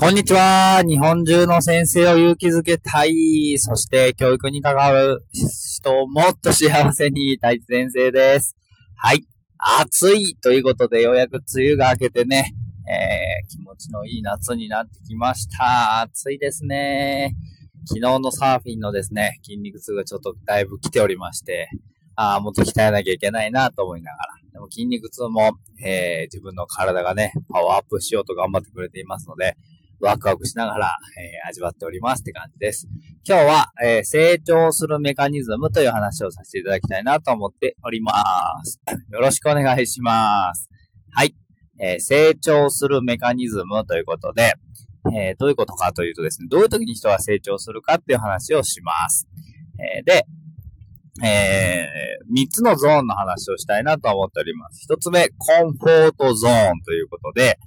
こんにちは。日本中の先生を勇気づけたい。そして教育に関わる人をもっと幸せにたい先生です。はい。暑いということでようやく梅雨が明けてね、えー、気持ちのいい夏になってきました。暑いですね。昨日のサーフィンのですね、筋肉痛がちょっとだいぶ来ておりまして、ああ、もっと鍛えなきゃいけないなと思いながら。でも筋肉痛も、えー、自分の体がね、パワーアップしようと頑張ってくれていますので、ワクワクしながら、えー、味わっておりますって感じです。今日は、えー、成長するメカニズムという話をさせていただきたいなと思っております。よろしくお願いします。はい。えー、成長するメカニズムということで、えどういうことかというとですね、どういう時に人は成長するかっていう話をします。えで、えー、3つのゾーンの話をしたいなと思っております。1つ目、コンフォートゾーンということで、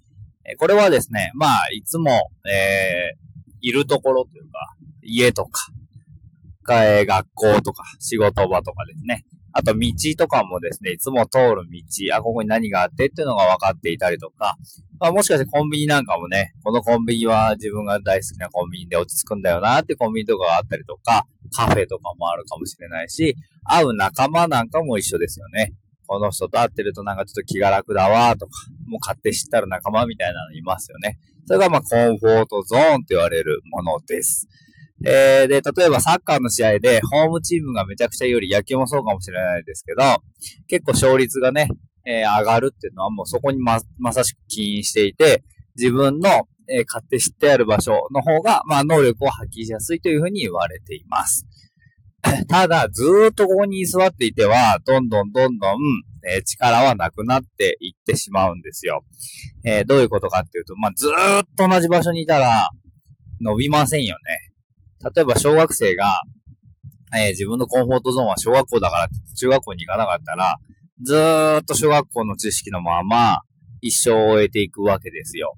これはですね、まあ、いつも、えー、いるところというか、家とか、え、学校とか、仕事場とかですね。あと、道とかもですね、いつも通る道、あ、ここに何があってっていうのが分かっていたりとか、まあ、もしかしてコンビニなんかもね、このコンビニは自分が大好きなコンビニで落ち着くんだよなってコンビニとかがあったりとか、カフェとかもあるかもしれないし、会う仲間なんかも一緒ですよね。この人と会ってるとなんかちょっと気が楽だわとか、もう勝手知ったら仲間みたいなのいますよね。それがまあコンフォートゾーンと言われるものです。えー、で、例えばサッカーの試合でホームチームがめちゃくちゃより野球もそうかもしれないですけど、結構勝率がね、えー、上がるっていうのはもうそこにま、まさしく起因していて、自分の、えー、勝手知ってある場所の方が、まあ、能力を発揮しやすいというふうに言われています。ただ、ずっとここに居座っていては、どんどんどんどん、えー、力はなくなっていってしまうんですよ。えー、どういうことかっていうと、まあ、ずっと同じ場所にいたら、伸びませんよね。例えば小学生が、えー、自分のコンフォートゾーンは小学校だから中学校に行かなかったら、ずっと小学校の知識のまま一生を終えていくわけですよ。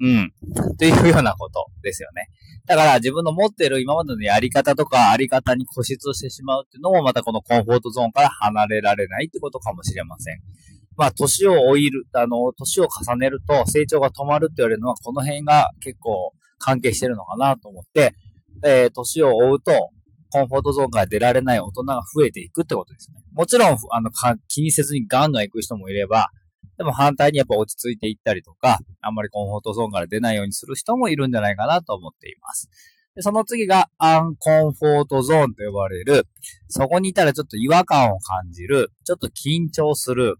うん。というようなことですよね。だから自分の持っている今までのやり方とかあり方に固執してしまうっていうのもまたこのコンフォートゾーンから離れられないってことかもしれません。まあ、年を老いる、あの、年を重ねると成長が止まるって言われるのはこの辺が結構関係してるのかなと思って、えー、年を追うと、コンフォートゾーンから出られない大人が増えていくってことですね。もちろん、あの、気にせずにガンガン行く人もいれば、でも反対にやっぱ落ち着いていったりとか、あんまりコンフォートゾーンから出ないようにする人もいるんじゃないかなと思っています。でその次がアンコンフォートゾーンと呼ばれる、そこにいたらちょっと違和感を感じる、ちょっと緊張する、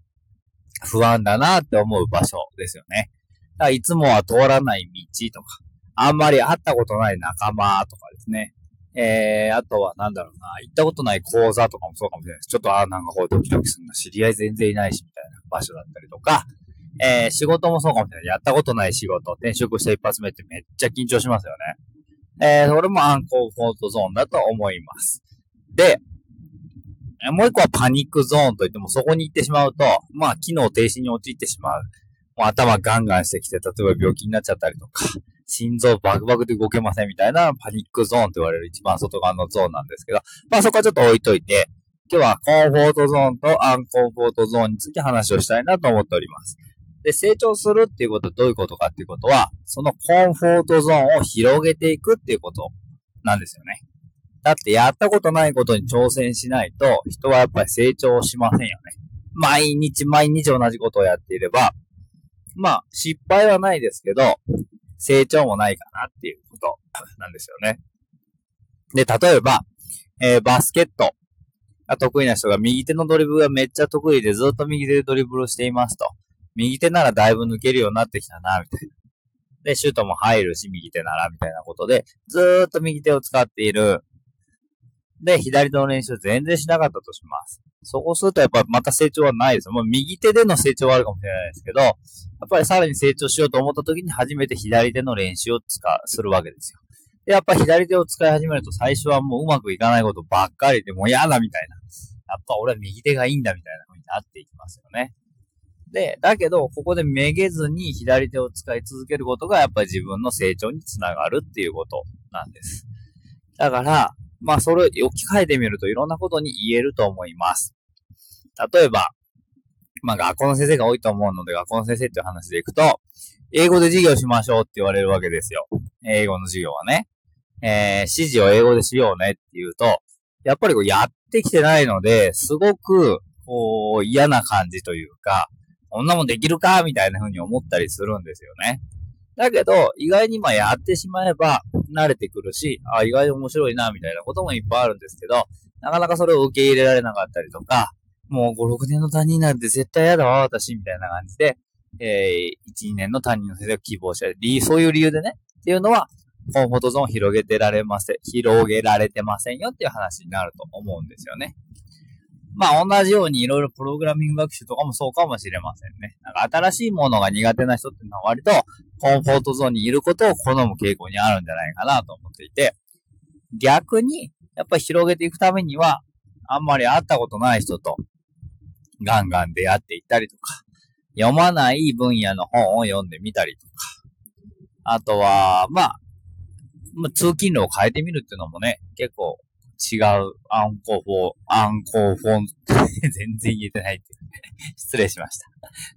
不安だなって思う場所ですよね。だからいつもは通らない道とか、あんまり会ったことない仲間とかですね。えー、あとはなんだろうな、行ったことない講座とかもそうかもしれないです。ちょっと、ああなんかこうドキドキするな、知り合い全然いないし、場所だったりとか、えー、仕事もそうかもしれない。やったことない仕事、転職した一発目ってめっちゃ緊張しますよね。えー、それもアンコンフォートゾーンだと思います。で、もう一個はパニックゾーンといってもそこに行ってしまうと、まあ、機能停止に陥ってしまう。もう頭ガンガンしてきて、例えば病気になっちゃったりとか、心臓バクバクで動けませんみたいなパニックゾーンと言われる一番外側のゾーンなんですけど、まあそこはちょっと置いといて、今日はコンフォートゾーンとアンコンフォートゾーンについて話をしたいなと思っております。で、成長するっていうことはどういうことかっていうことは、そのコンフォートゾーンを広げていくっていうことなんですよね。だってやったことないことに挑戦しないと、人はやっぱり成長しませんよね。毎日毎日同じことをやっていれば、まあ、失敗はないですけど、成長もないかなっていうことなんですよね。で、例えば、えー、バスケットが得意な人が右手のドリブルがめっちゃ得意でずっと右手でドリブルをしていますと。右手ならだいぶ抜けるようになってきたな、みたいな。で、シュートも入るし、右手なら、みたいなことで、ずーっと右手を使っている。で、左手の練習全然しなかったとします。そうするとやっぱまた成長はないです。もう右手での成長はあるかもしれないですけど、やっぱりさらに成長しようと思った時に初めて左手の練習を使う、するわけですよ。やっぱ左手を使い始めると最初はもううまくいかないことばっかりでもう嫌だみたいな。やっぱ俺は右手がいいんだみたいな風になっていきますよね。で、だけど、ここでめげずに左手を使い続けることがやっぱり自分の成長につながるっていうことなんです。だから、まあそれを置き換えてみるといろんなことに言えると思います。例えば、まあ学校の先生が多いと思うので、学校の先生っていう話でいくと、英語で授業しましょうって言われるわけですよ。英語の授業はね。えー、指示を英語でしようねって言うと、やっぱりこうやってきてないので、すごく、こう、嫌な感じというか、こんなもんできるかみたいな風に思ったりするんですよね。だけど、意外にまあやってしまえば慣れてくるし、あ、意外に面白いな、みたいなこともいっぱいあるんですけど、なかなかそれを受け入れられなかったりとか、もう5、6年の担任なんて絶対嫌だわ、私、みたいな感じで、えー、1、2年の担任の先生を希望したり、そういう理由でね、っていうのは、コンフォートゾーン広げてられません、広げられてませんよっていう話になると思うんですよね。まあ同じようにいろいろプログラミング学習とかもそうかもしれませんね。なんか新しいものが苦手な人っていうのは割とコンフォートゾーンにいることを好む傾向にあるんじゃないかなと思っていて、逆にやっぱり広げていくためには、あんまり会ったことない人とガンガン出会っていったりとか、読まない分野の本を読んでみたりとか、あとは、まあ、まあ、通勤路を変えてみるっていうのもね、結構違うアンコフォー、アンコフォン、全然言えてないっていう失礼しました。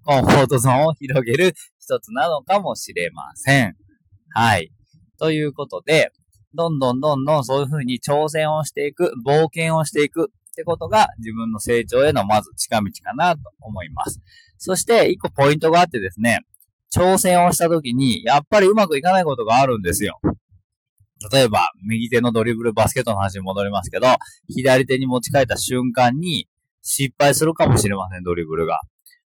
コンフォートゾーンを広げる一つなのかもしれません。はい。ということで、どんどんどんどんそういう風に挑戦をしていく、冒険をしていくってことが自分の成長へのまず近道かなと思います。そして一個ポイントがあってですね、挑戦をした時にやっぱりうまくいかないことがあるんですよ。例えば、右手のドリブルバスケットの話に戻りますけど、左手に持ち替えた瞬間に失敗するかもしれません、ドリブルが。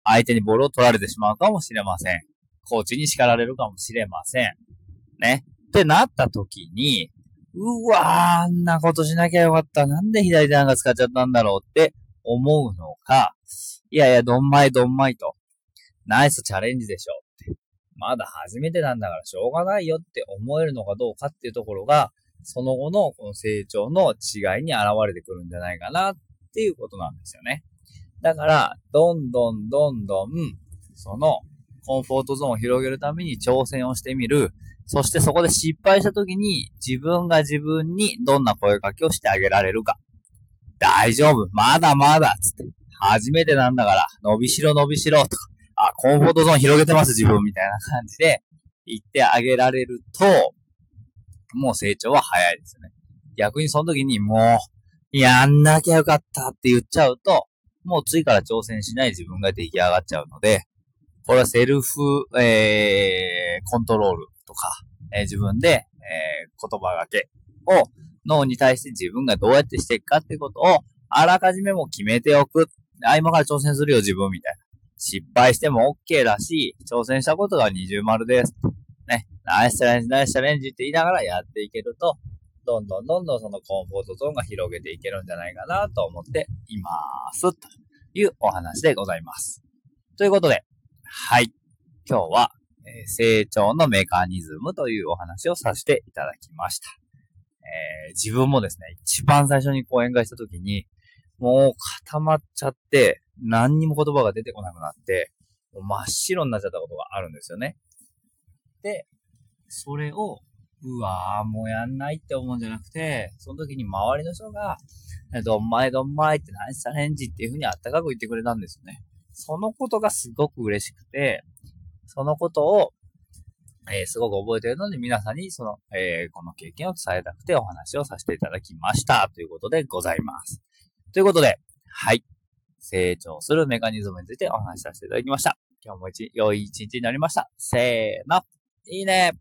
相手にボールを取られてしまうかもしれません。コーチに叱られるかもしれません。ね。ってなった時に、うわー、あんなことしなきゃよかった。なんで左手なんか使っちゃったんだろうって思うのか、いやいや、どんまいどんまいと。ナイスチャレンジでしょって。まだ初めてなんだからしょうがないよって思えるのかどうかっていうところが、その後のこの成長の違いに現れてくるんじゃないかなっていうことなんですよね。だから、どんどんどんどん、そのコンフォートゾーンを広げるために挑戦をしてみる。そしてそこで失敗した時に自分が自分にどんな声かけをしてあげられるか。大丈夫。まだまだ。つって。初めてなんだから、伸びしろ伸びしろ。とか。あ、コンフォートゾーン広げてます自分みたいな感じで言ってあげられると、もう成長は早いですよね。逆にその時にもう、やんなきゃよかったって言っちゃうと、もう次から挑戦しない自分が出来上がっちゃうので、これはセルフ、えー、コントロールとか、えー、自分で、えー、言葉がけを脳に対して自分がどうやってしていくかってことを、あらかじめも決めておく。あ、今から挑戦するよ、自分みたいな。失敗しても OK だし、挑戦したことが二重丸です。ね。ナイスチャレンジ、ナイスチャレンジって言いながらやっていけると、どんどんどんどんそのコンフォートゾーンが広げていけるんじゃないかなと思っています。というお話でございます。ということで、はい。今日は、えー、成長のメカニズムというお話をさせていただきました。えー、自分もですね、一番最初に講演会した時に、もう固まっちゃって、何にも言葉が出てこなくなって、もう真っ白になっちゃったことがあるんですよね。で、それを、うわぁ、もうやんないって思うんじゃなくて、その時に周りの人が、どんまいどんまいってナイスチャレンジっていう風にあったかく言ってくれたんですよね。そのことがすごく嬉しくて、そのことを、えー、すごく覚えてるので、皆さんにその、えー、この経験を伝えたくてお話をさせていただきました。ということでございます。ということで、はい。成長するメカニズムについてお話しさせていただきました。今日も一、良い一日になりました。せーの。いいね